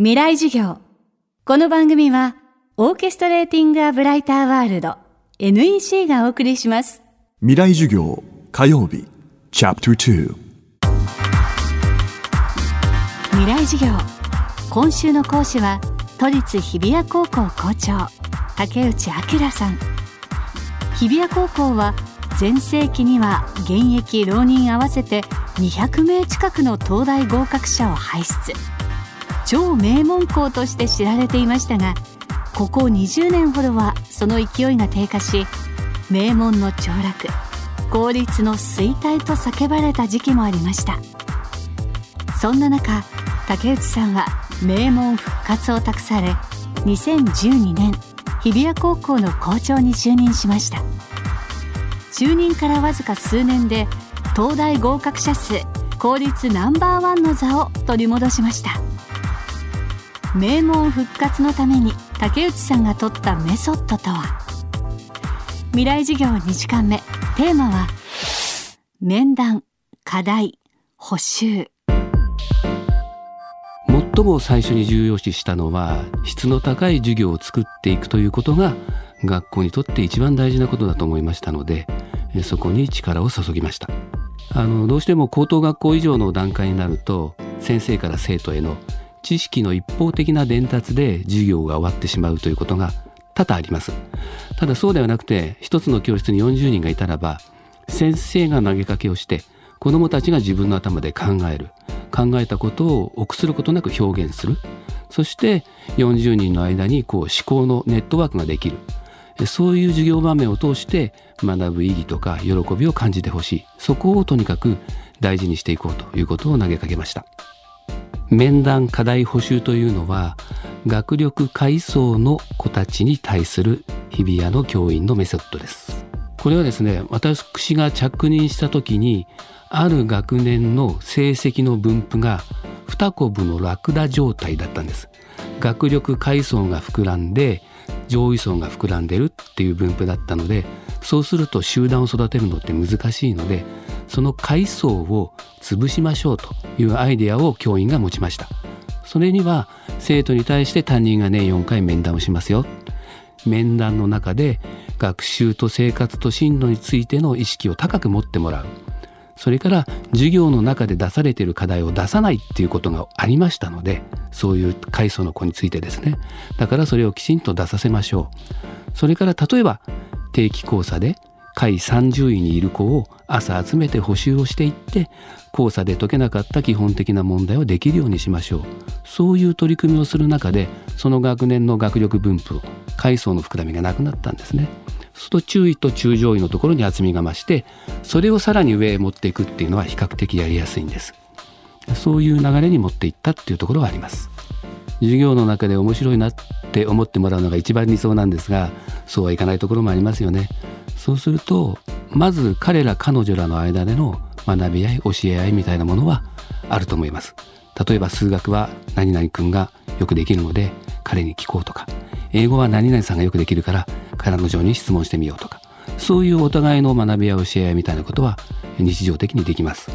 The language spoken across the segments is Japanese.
未来授業。この番組は、オーケストレーティング・ア・ブライター・ワールド NEC がお送りします。未来授業火曜日チャプター未来授業。今週の講師は、都立日比谷高校校長、竹内明さん。日比谷高校は、全盛期には現役浪人合わせて200名近くの東大合格者を輩出。超名門校として知られていましたがここ20年ほどはその勢いが低下し名門の凋落公立の衰退と叫ばれた時期もありました。そんな中竹内さんは名門復活を託され2012年日比谷高校の校長に就任しました。就任からわずか数年で東大合格者数公立ナンバーワンの座を取り戻しました。名門復活のために竹内さんが取ったメソッドとは？未来授業2時間目。テーマは面談課題補修。最も最初に重要視したのは質の高い授業を作っていくということが学校にとって一番大事なことだと思いましたのでそこに力を注ぎました。あのどうしても高等学校以上の段階になると先生から生徒への知識の一方的な伝達で授業が終わってしまうということが多々あります。ただそうではなくて一つの教室に40人がいたらば先生が投げかけをして子どもたちが自分の頭で考える。考えたことを臆することなく表現する。そして40人の間にこう思考のネットワークができる。そういう授業場面を通して学ぶ意義とか喜びを感じてほしい。そこをとにかく大事にしていこうということを投げかけました。面談課題補修というのは学力階層の子たちに対する日比谷の教員のメソッドです。これはですね私が着任した時にある学年の成績の分布が二コブのラクダ状態だったんです。学力階層が膨らんで上位層が膨らんでるっていう分布だったのでそうすると集団を育てるのって難しいのでその階層を潰しましょうというアイデアを教員が持ちました。それには生徒に対して担任が年4回面談をしますよ。面談の中で学習と生活と進路についての意識を高く持ってもらう。それから授業の中で出されている課題を出さないっていうことがありましたのでそういう階層の子についてですね。だからそれをきちんと出させましょう。それから例えば定期考査で下位30位にいる子を朝集めて補習をしていって講座で解けなかった基本的な問題をできるようにしましょう。そういう取り組みをする中でその学年の学力分布階層の膨らみがなくなったんですね。そうすると中位と中上位のところに厚みが増してそれをさらに上へ持っていくっていうのは比較的やりやすいんです。そういう流れに持っていったっていうところはあります。授業の中で面白いなって思ってもらうのが一番理想なんですがそうはいかないところもありますよね。そうするとまず彼ら彼女らの間での学び合い教え合いみたいなものはあると思います。例えば数学は何々君がよくできるので彼に聞こうとか英語は何々さんがよくできるから彼女に質問してみようとかそういうお互いの学び合い教え合いみたいなことは日常的にできます。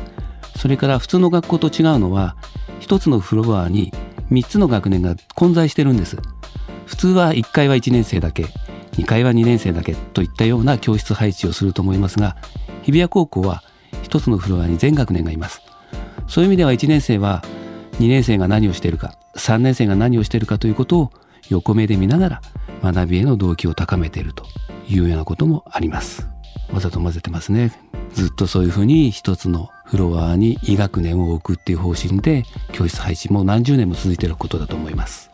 それから普通の学校と違うのは一つのフロアに3つの学年が混在してるんです。普通は1階は1年生だけ。2階は2年生だけといったような教室配置をすると思いますが日比谷高校は一つのフロアに全学年がいます。そういう意味では1年生は2年生が何をしているか3年生が何をしているかということを横目で見ながら学びへの動機を高めているというようなこともあります。わざと混ぜてますね。ずっとそういうふうに一つのフロアに医学年を置くっていう方針で教室配置も何十年も続いていることだと思います。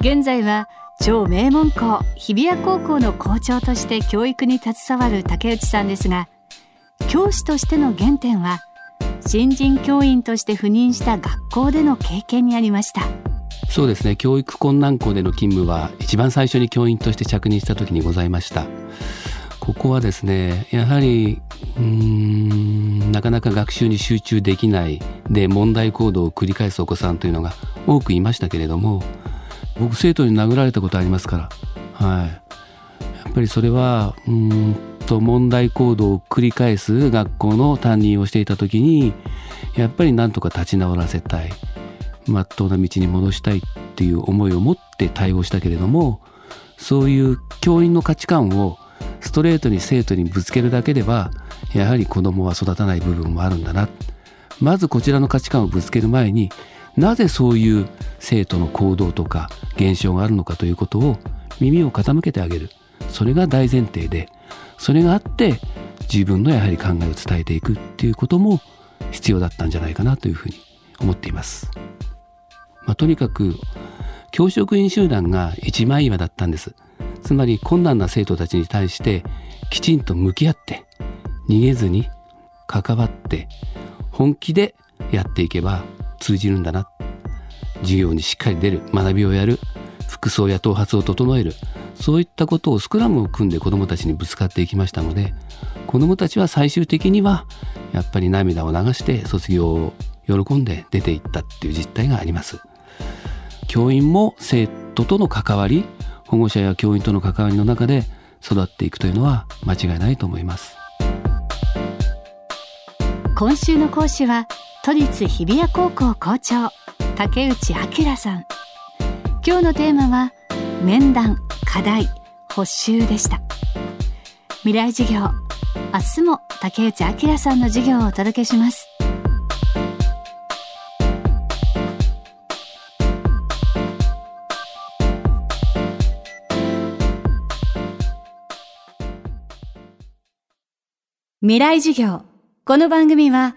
現在は超名門校日比谷高校の校長として教育に携わる竹内さんですが教師としての原点は新人教員として赴任した学校での経験にありました。そうですね。教育困難校での勤務は一番最初に教員として着任した時にございました。ここはですねやはりうんなかなか学習に集中できないで問題行動を繰り返すお子さんというのが多くいましたけれども僕生徒に殴られたことありますから。はい。やっぱりそれはうんと問題行動を繰り返す学校の担任をしていた時にやっぱりなんとか立ち直らせたい。まっとうな道に戻したいっていう思いを持って対応したけれどもそういう教員の価値観をストレートに生徒にぶつけるだけではやはり子供は育たない部分もあるんだな。まずこちらの価値観をぶつける前になぜそういう生徒の行動とか現象があるのかということを耳を傾けてあげるそれが大前提でそれがあって自分のやはり考えを伝えていくっていうことも必要だったんじゃないかなというふうに思っています。まあ、とにかく教職員集団が一枚岩だったんです。つまり困難な生徒たちに対してきちんと向き合って逃げずに関わって本気でやっていけば通じるんだな。授業にしっかり出る。学びをやる。服装や頭髪を整える。そういったことをスクラムを組んで子どもたちにぶつかっていきましたので子どもたちは最終的にはやっぱり涙を流して卒業を喜んで出ていったっていう実態があります。教員も生徒との関わり保護者や教員との関わりの中で育っていくというのは間違いないと思います。今週の講師は都立日比谷高校校長竹内明さん。今日のテーマは面談課題補修でした。未来授業明日も竹内明さんの授業をお届けします。未来授業。この番組は